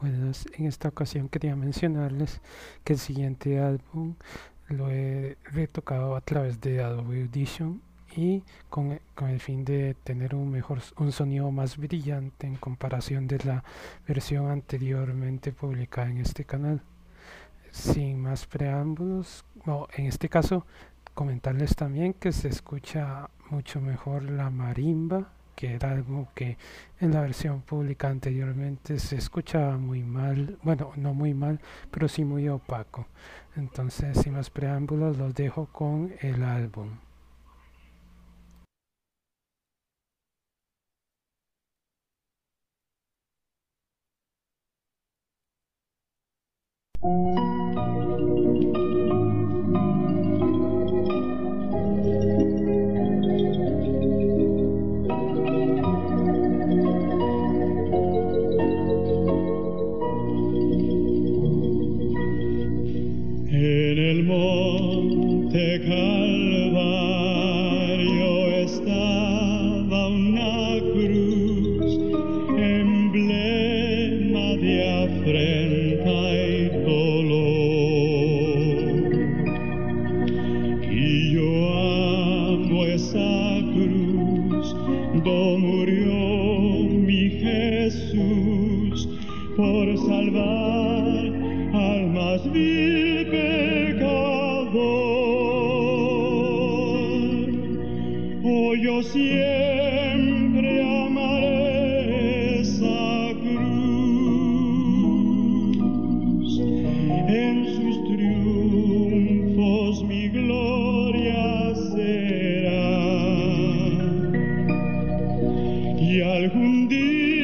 Buenas, en esta ocasión quería mencionarles que el siguiente álbum lo he retocado a través de Adobe Audition y con, con, el fin de tener un mejor un sonido más brillante en comparación de la versión anteriormente publicada en este canal. Sin más preámbulos en este caso comentarles también que se escucha mucho mejor la marimba que era algo que en la versión pública anteriormente se escuchaba muy mal, bueno, no muy mal, pero sí muy opaco. Entonces, sin más preámbulos, los dejo con el álbum. y algún día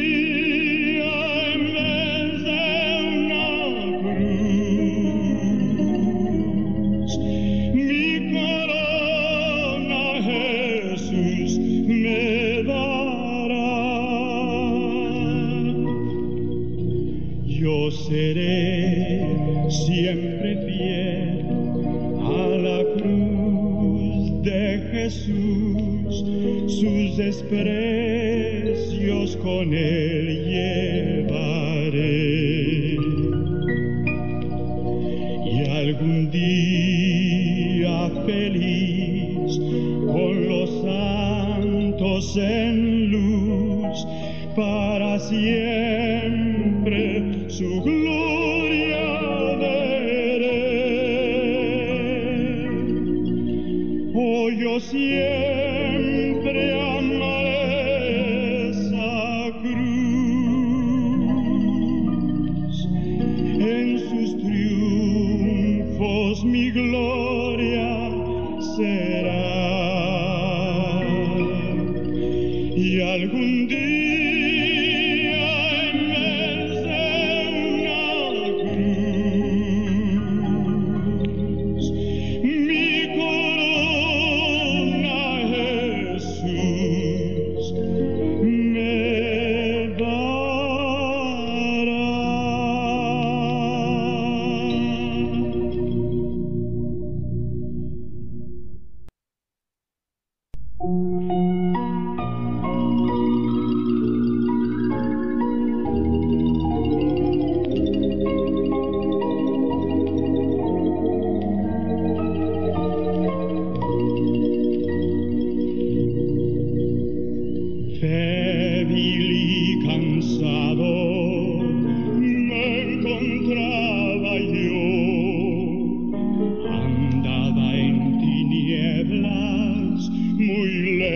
mi gloria.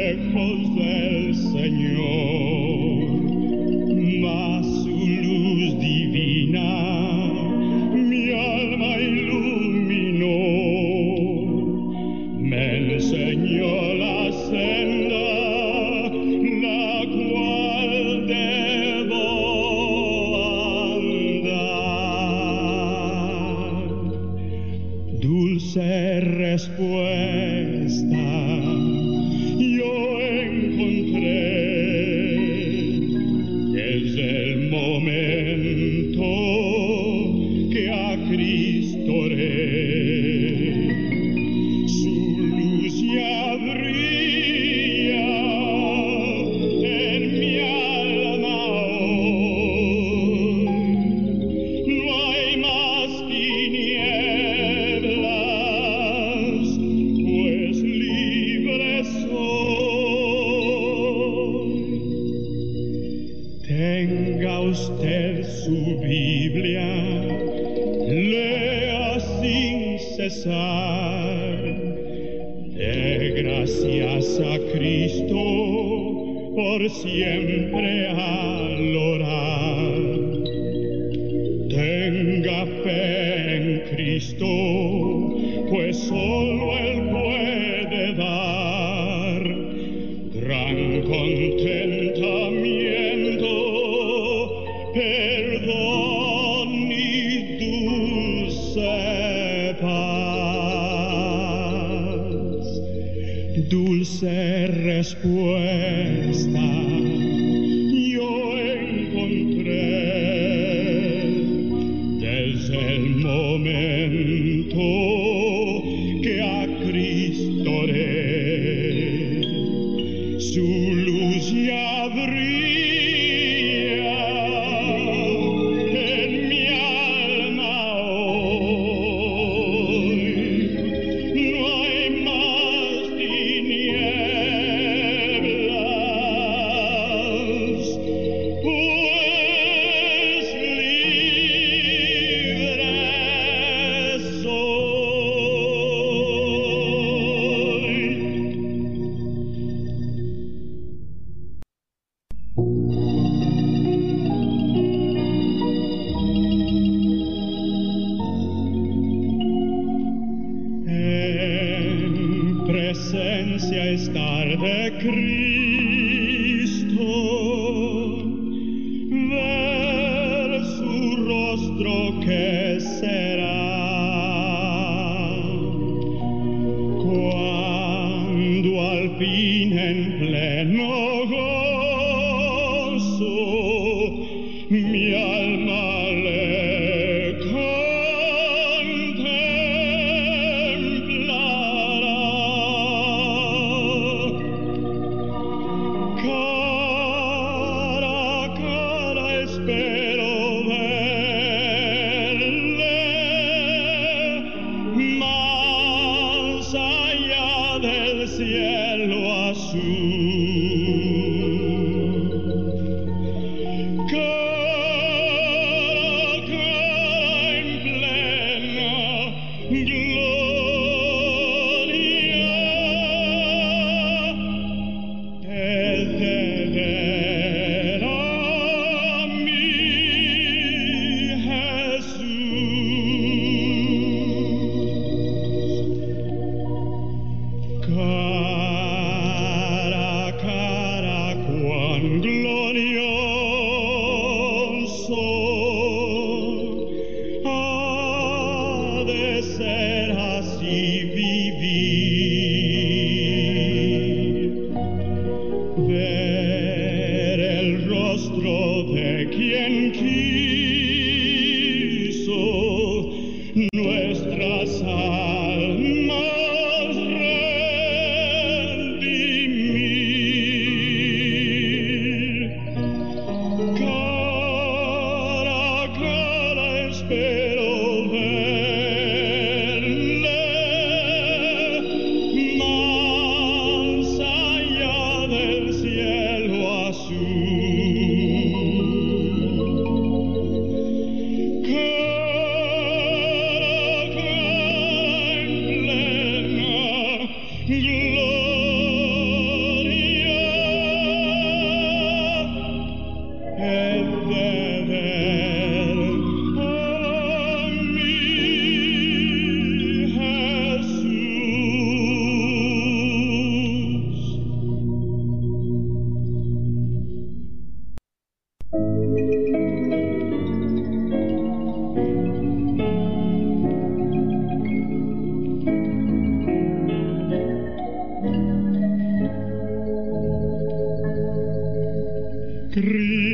siervos del Señor. usted su Biblia, lea sin cesar. De gracias a Cristo por siempre. nuestras almas. три.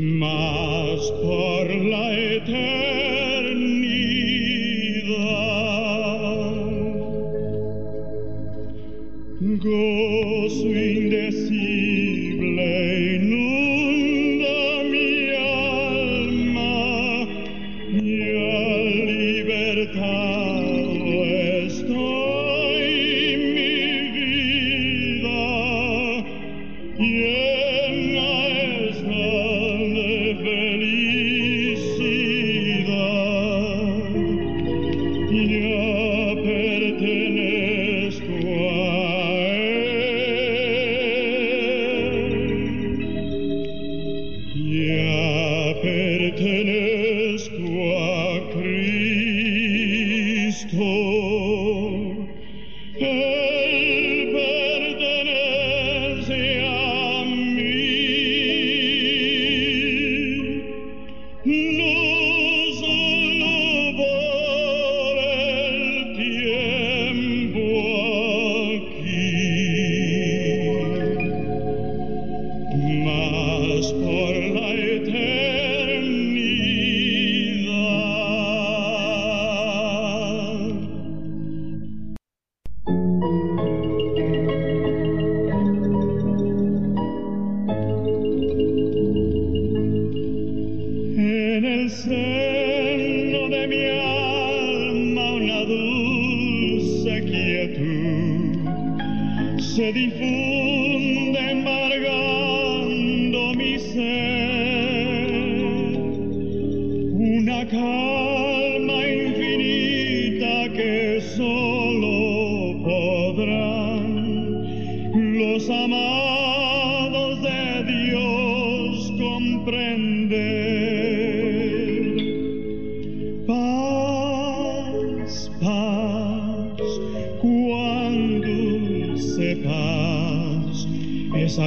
Master, leite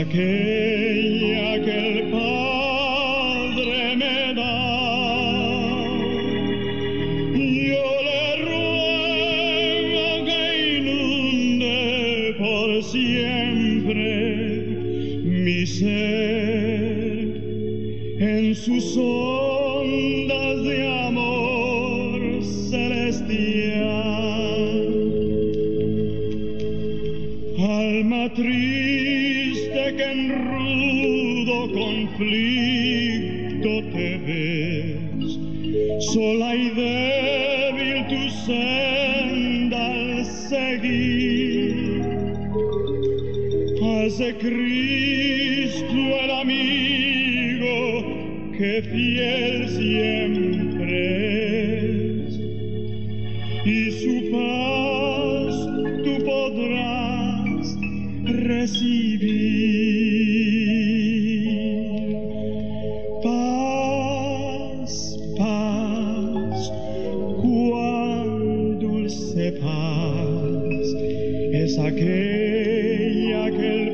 aquella que el fiel siempre y su paz tú podrás recibir. Paz, paz, cuán dulce paz es aquella que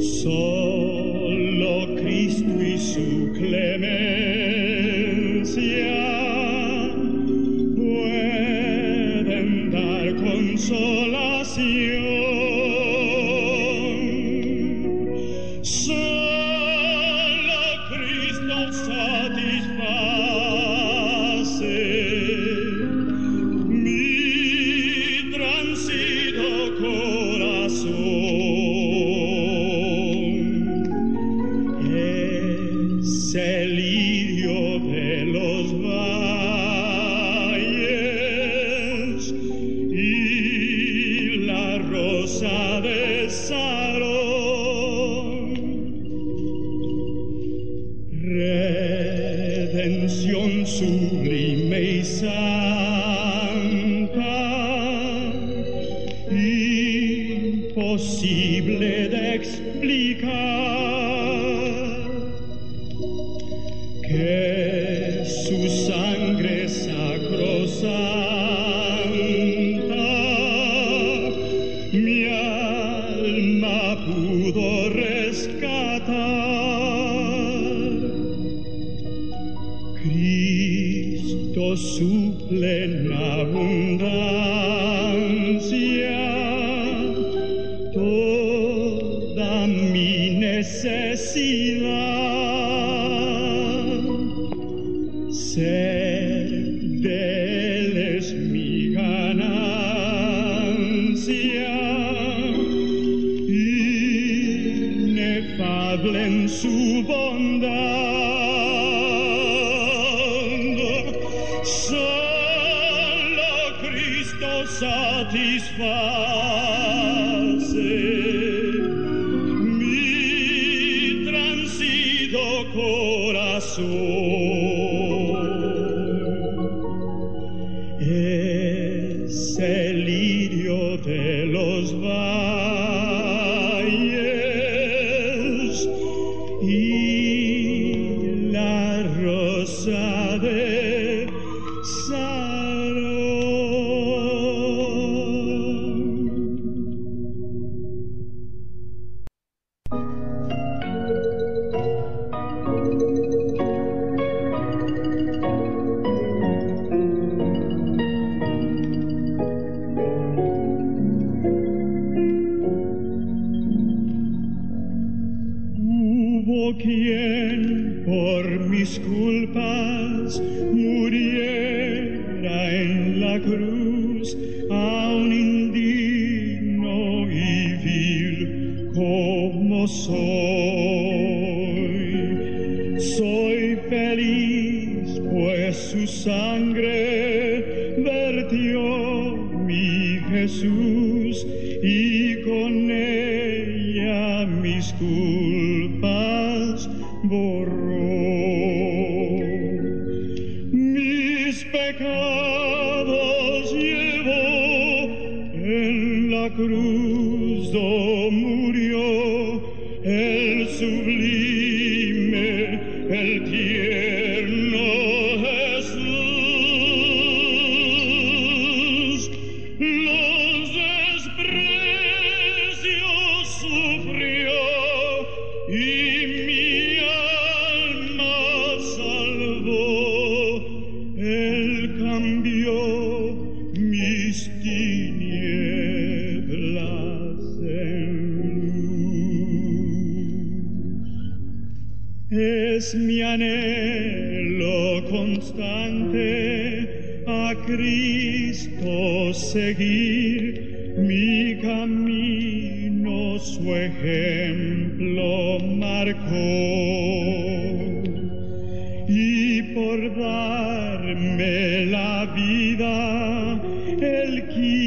So over que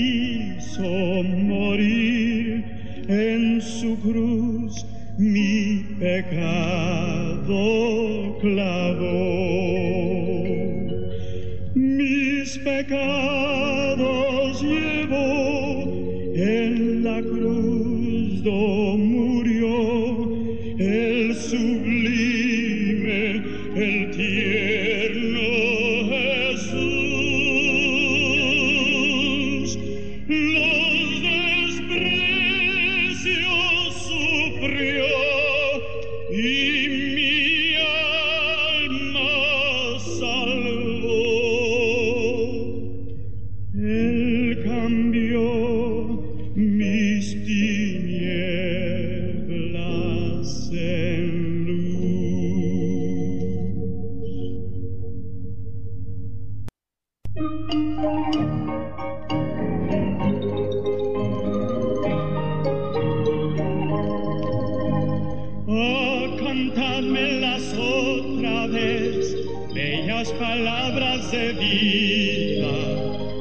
Oh, cantadmelas otra vez, bellas palabras de vida.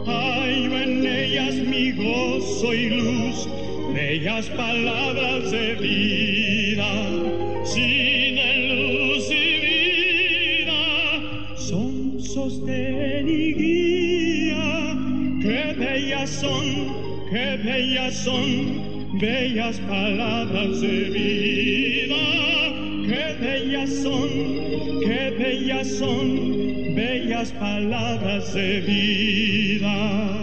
Hallo en ellas mi gozo y luz, bellas palabras de vida. Sin luz y vida son sostén y guía. Qué bellas son, qué bellas son, bellas palabras de vida qué bellas son, qué bellas son, bellas palabras de vida.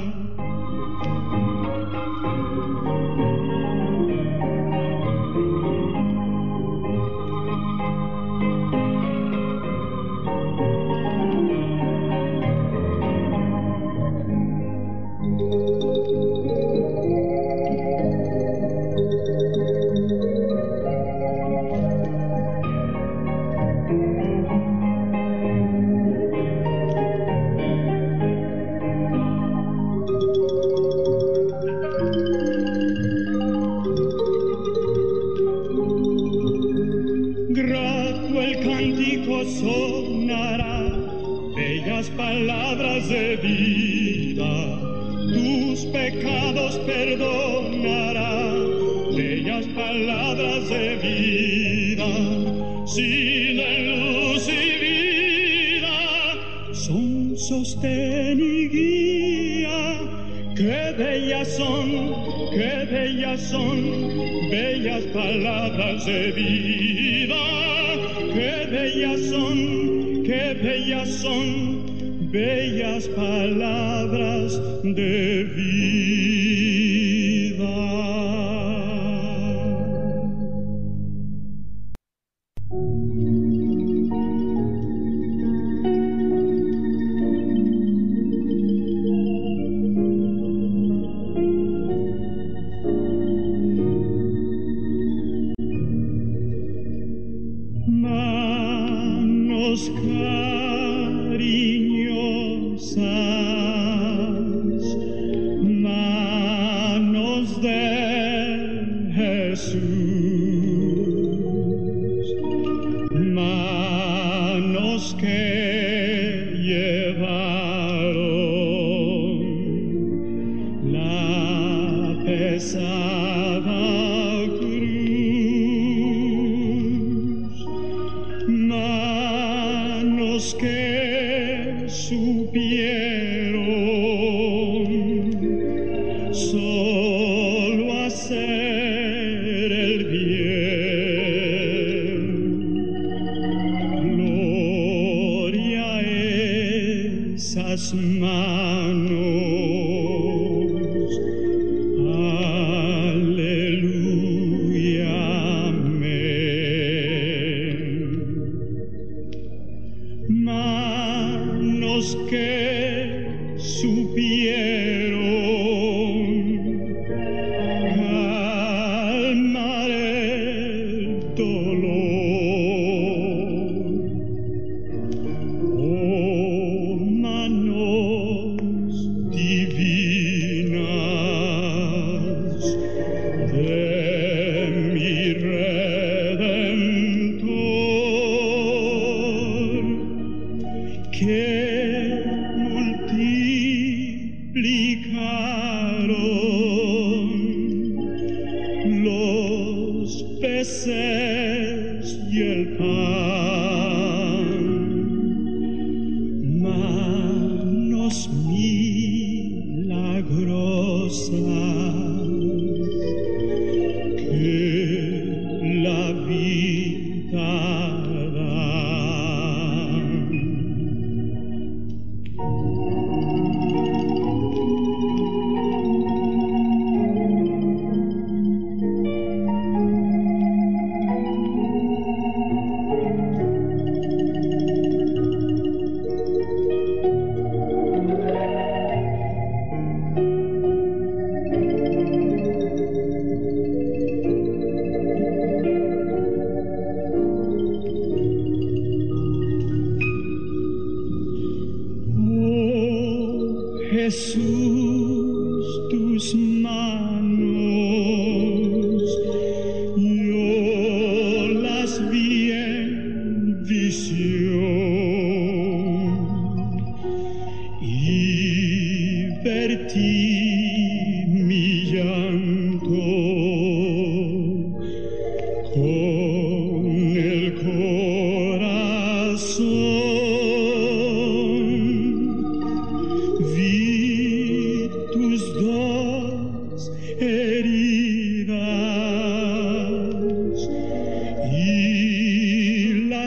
son, bellas palabras de vida. Qué bellas son, qué bellas son, bellas palabras de vida. Manos que supieron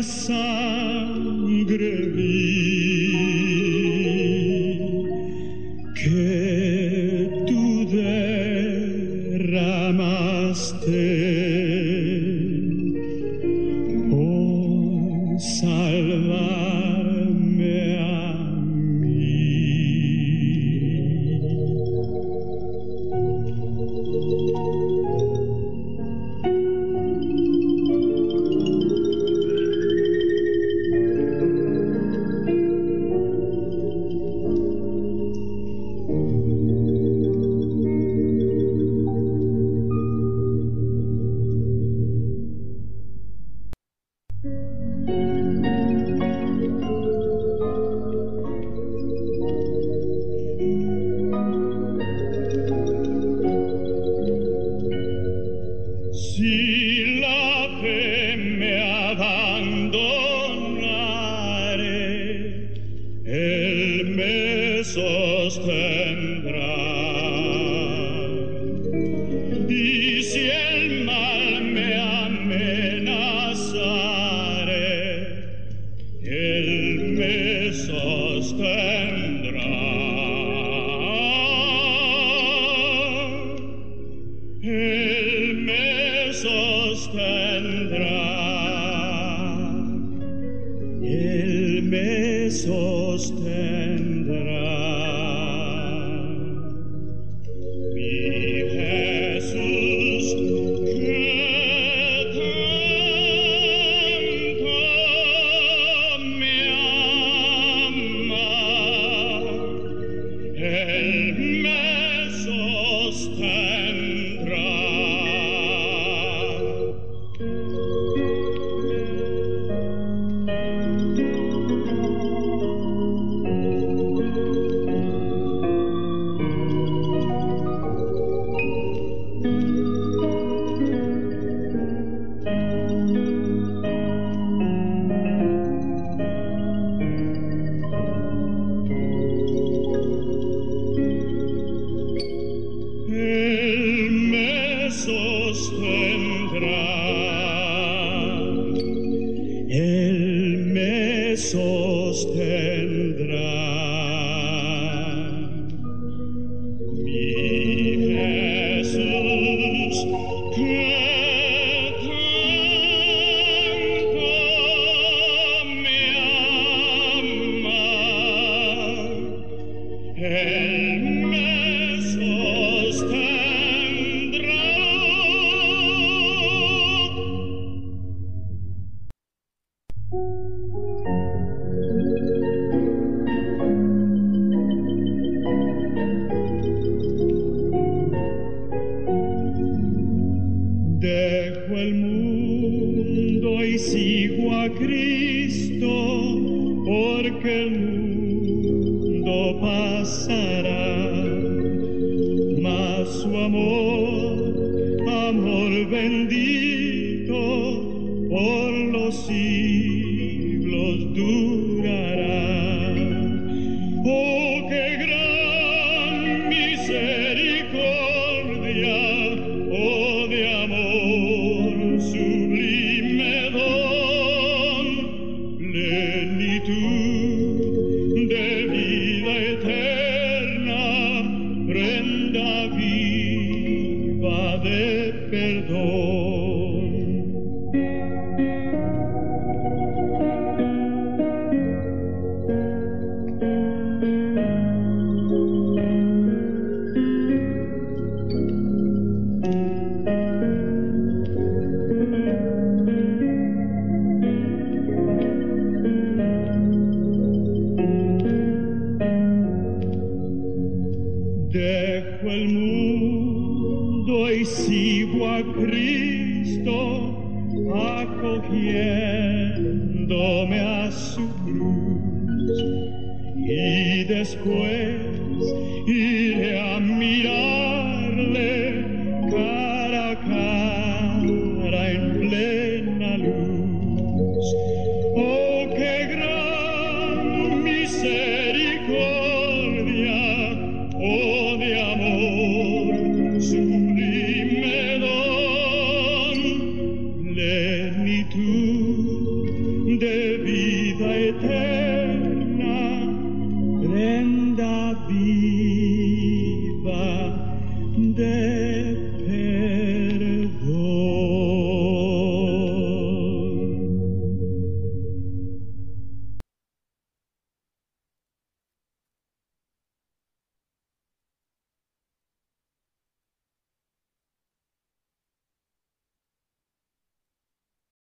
sangre mía. Christos porque el mundo pasa. sigo a Cristo acogiéndome a su cruz. Y después